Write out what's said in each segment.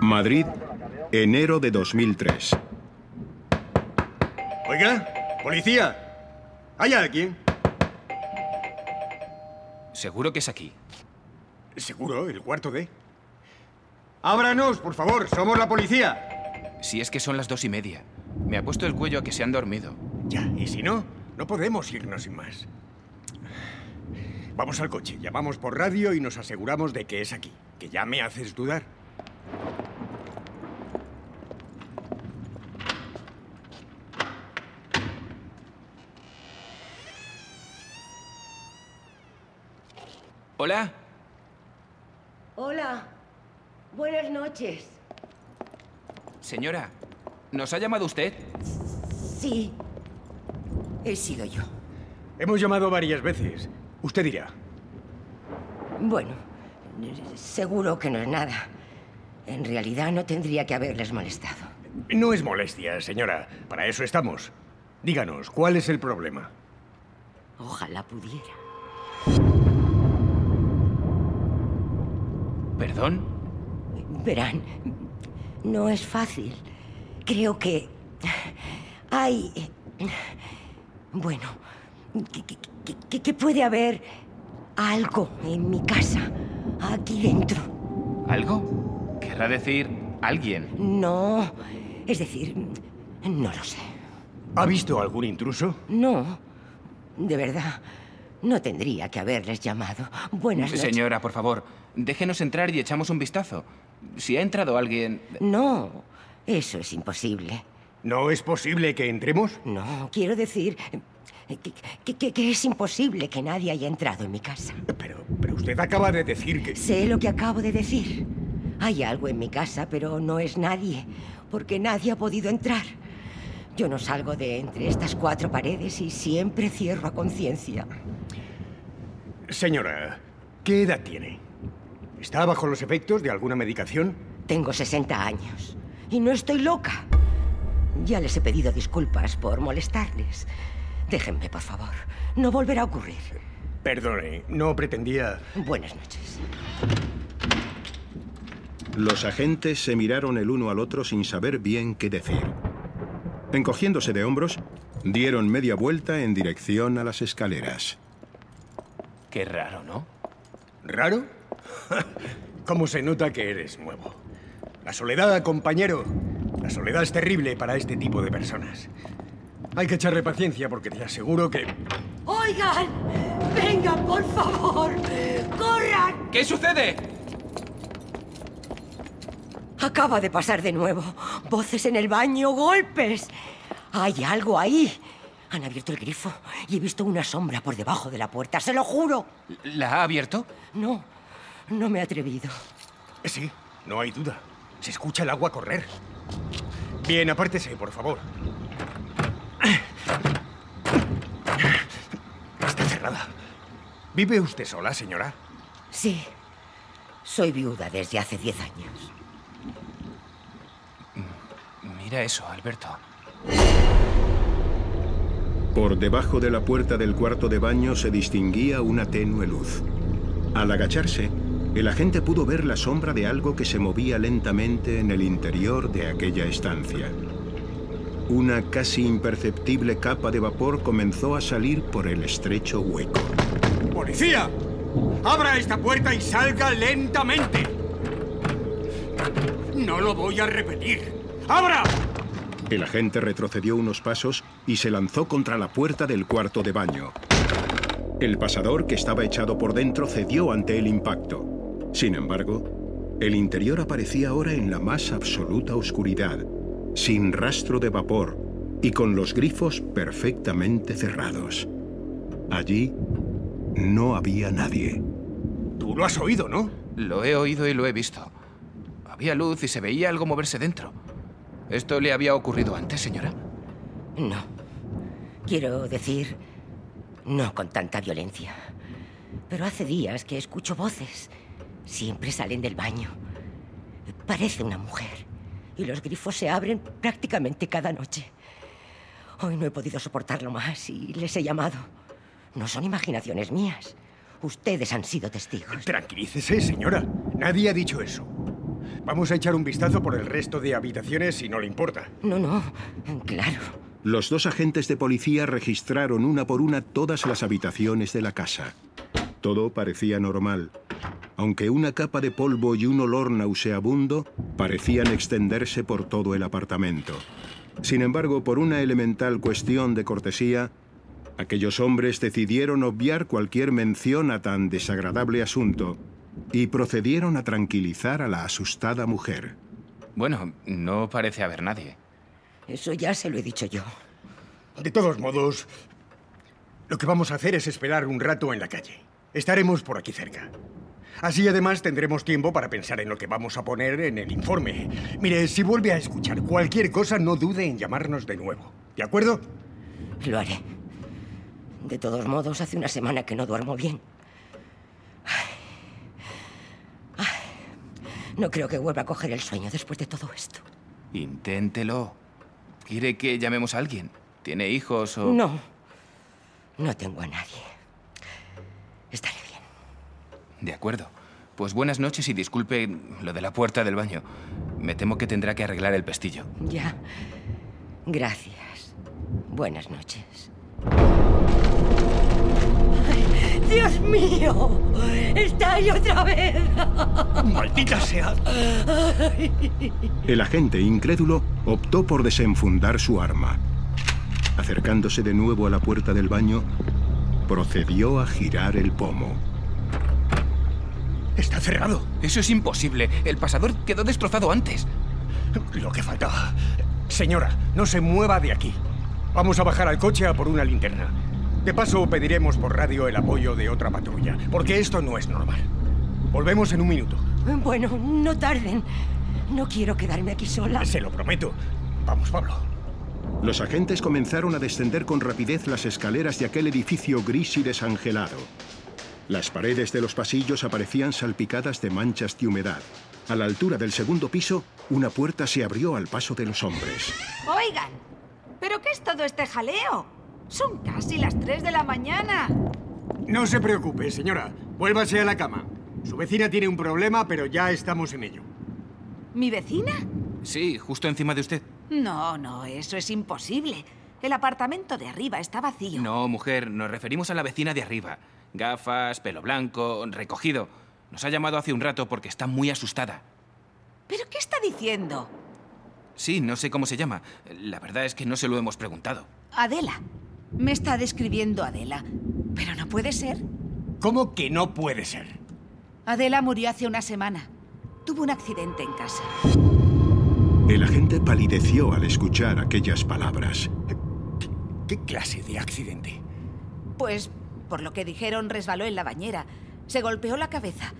Madrid, enero de 2003. Oiga, policía. ¿Hay alguien? Seguro que es aquí. Seguro, el cuarto D. Ábranos, por favor, somos la policía. Si es que son las dos y media. Me ha puesto el cuello a que se han dormido. Ya, y si no, no podemos irnos sin más. Vamos al coche, llamamos por radio y nos aseguramos de que es aquí. Que ya me haces dudar. Hola. Hola. Buenas noches. Señora, ¿nos ha llamado usted? Sí. He sido yo. Hemos llamado varias veces. Usted dirá. Bueno, seguro que no es nada. En realidad no tendría que haberles molestado. No es molestia, señora. Para eso estamos. Díganos, ¿cuál es el problema? Ojalá pudiera. ¿Perdón? Verán, no es fácil. Creo que hay... Bueno, que, que- que- que puede haber algo en mi casa, aquí dentro. ¿Algo? Querrá decir alguien. No, es decir, no lo sé. ¿Ha visto algún intruso? No, de verdad, no tendría que haberles llamado. Buenas noches. Señora, por favor, déjenos entrar y echamos un vistazo. Si ha entrado alguien... No, eso es imposible. ¿No es posible que entremos? No, quiero decir que, que- que- que es imposible que nadie haya entrado en mi casa. Pero, pero usted acaba de decir que... Sé lo que acabo de decir. Hay algo en mi casa, pero no es nadie, porque nadie ha podido entrar. Yo no salgo de entre estas cuatro paredes y siempre cierro a conciencia. Señora, ¿qué edad tiene? ¿Está bajo los efectos de alguna medicación? Tengo 60 años y no estoy loca. Ya les he pedido disculpas por molestarles. Déjenme, por favor. No volverá a ocurrir. Perdone, no pretendía... Buenas noches. Los agentes se miraron el uno al otro sin saber bien qué decir. Encogiéndose de hombros, dieron media vuelta en dirección a las escaleras. Qué raro, ¿no? ¿Raro? ¿Cómo se nota que eres nuevo? La soledad, compañero. La soledad es terrible para este tipo de personas. Hay que echarle paciencia porque te aseguro que... Oigan, vengan, por favor. Corran. ¿Qué sucede? Acaba de pasar de nuevo. Voces en el baño, golpes. Hay algo ahí. Han abierto el grifo y he visto una sombra por debajo de la puerta, se lo juro. ¿La ha abierto? No, no me he atrevido. Sí, no hay duda. Se escucha el agua correr. Bien, apártese, por favor. Está cerrada. ¿Vive usted sola, señora? Sí, soy viuda desde hace diez años. Mira eso, Alberto. Por debajo de la puerta del cuarto de baño se distinguía una tenue luz. Al agacharse, el agente pudo ver la sombra de algo que se movía lentamente en el interior de aquella estancia. Una casi imperceptible capa de vapor comenzó a salir por el estrecho hueco. ¡Policía! ¡Abra esta puerta y salga lentamente! No lo voy a repetir. ¡Abra! El agente retrocedió unos pasos y se lanzó contra la puerta del cuarto de baño. El pasador, que estaba echado por dentro, cedió ante el impacto. Sin embargo, el interior aparecía ahora en la más absoluta oscuridad, sin rastro de vapor y con los grifos perfectamente cerrados. Allí no había nadie. Tú lo has oído, ¿no? Lo he oído y lo he visto. Había luz y se veía algo moverse dentro. ¿Esto le había ocurrido antes, señora? No. Quiero decir, no con tanta violencia. Pero hace días que escucho voces. Siempre salen del baño. Parece una mujer. Y los grifos se abren prácticamente cada noche. Hoy no he podido soportarlo más y les he llamado. No son imaginaciones mías. Ustedes han sido testigos. Tranquilícese, señora. Nadie ha dicho eso. Vamos a echar un vistazo por el resto de habitaciones si no le importa. No, no, claro. Los dos agentes de policía registraron una por una todas las habitaciones de la casa. Todo parecía normal, aunque una capa de polvo y un olor nauseabundo parecían extenderse por todo el apartamento. Sin embargo, por una elemental cuestión de cortesía, aquellos hombres decidieron obviar cualquier mención a tan desagradable asunto y procedieron a tranquilizar a la asustada mujer. Bueno, no parece haber nadie. Eso ya se lo he dicho yo. De todos modos, lo que vamos a hacer es esperar un rato en la calle. Estaremos por aquí cerca. Así además tendremos tiempo para pensar en lo que vamos a poner en el informe. Mire, si vuelve a escuchar cualquier cosa, no dude en llamarnos de nuevo. ¿De acuerdo? Lo haré. De todos modos, hace una semana que no duermo bien. No creo que vuelva a coger el sueño después de todo esto. Inténtelo. ¿Quiere que llamemos a alguien? ¿Tiene hijos o...? No. No tengo a nadie. De acuerdo. Pues buenas noches y disculpe lo de la puerta del baño. Me temo que tendrá que arreglar el pestillo. Ya. Gracias. Buenas noches. ¡Ay, ¡Dios mío! ¡Está ahí otra vez! ¡Maldita sea! El agente, incrédulo, optó por desenfundar su arma. Acercándose de nuevo a la puerta del baño, procedió a girar el pomo. Está cerrado. Eso es imposible. El pasador quedó destrozado antes. Lo que faltaba. Señora, no se mueva de aquí. Vamos a bajar al coche a por una linterna. De paso, pediremos por radio el apoyo de otra patrulla, porque esto no es normal. Volvemos en un minuto. Bueno, no tarden. No quiero quedarme aquí sola. Se lo prometo. Vamos, Pablo. Los agentes comenzaron a descender con rapidez las escaleras de aquel edificio gris y desangelado. Las paredes de los pasillos aparecían salpicadas de manchas de humedad. A la altura del segundo piso, una puerta se abrió al paso de los hombres. Oigan, ¿pero qué es todo este jaleo? Son casi las 3 de la mañana. No se preocupe, señora. Vuélvase a la cama. Su vecina tiene un problema, pero ya estamos en ello. ¿Mi vecina? Sí, justo encima de usted. No, no, eso es imposible. El apartamento de arriba está vacío. No, mujer, nos referimos a la vecina de arriba. Gafas, pelo blanco, recogido. Nos ha llamado hace un rato porque está muy asustada. ¿Pero qué está diciendo? Sí, no sé cómo se llama. La verdad es que no se lo hemos preguntado. Adela. Me está describiendo Adela. Pero no puede ser. ¿Cómo que no puede ser? Adela murió hace una semana. Tuvo un accidente en casa. El agente palideció al escuchar aquellas palabras. ¿Qué clase de accidente? Pues, por lo que dijeron, resbaló en la bañera. Se golpeó la cabeza.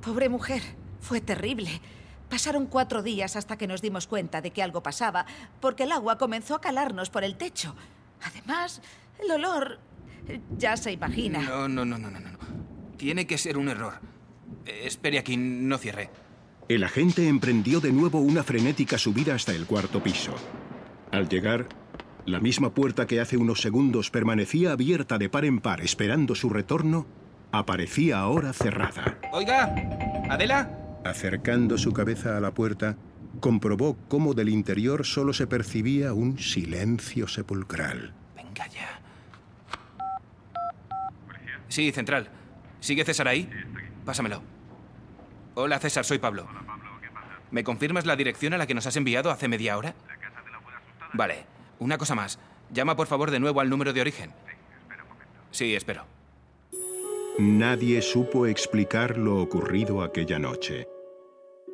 Pobre mujer. Fue terrible. Pasaron cuatro días hasta que nos dimos cuenta de que algo pasaba, porque el agua comenzó a calarnos por el techo. Además, el olor... Ya se imagina. No, no, no, no, no. no. Tiene que ser un error. Eh, espere aquí, no cierre. El agente emprendió de nuevo una frenética subida hasta el cuarto piso. Al llegar, la misma puerta que hace unos segundos permanecía abierta de par en par esperando su retorno, aparecía ahora cerrada. Oiga, Adela. Acercando su cabeza a la puerta, comprobó cómo del interior solo se percibía un silencio sepulcral. Venga ya. Sí, central. ¿Sigue César ahí? Pásamelo. Hola, César, soy Pablo. ¿Me confirmas la dirección a la que nos has enviado hace media hora? Vale. Una cosa más. Llama por favor de nuevo al número de origen. Sí, espero. Nadie supo explicar lo ocurrido aquella noche.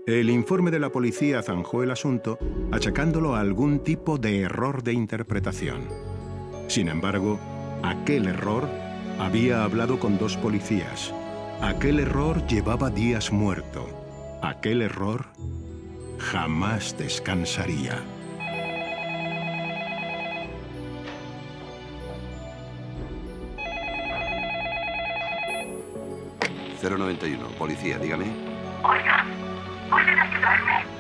El informe de la policía zanjó el asunto, achacándolo a algún tipo de error de interpretación. Sin embargo, aquel error había hablado con dos policías. Aquel error llevaba días muerto. Aquel error jamás descansaría. ...091, policía, dígame. Oiga, ¿pueden ayudarme?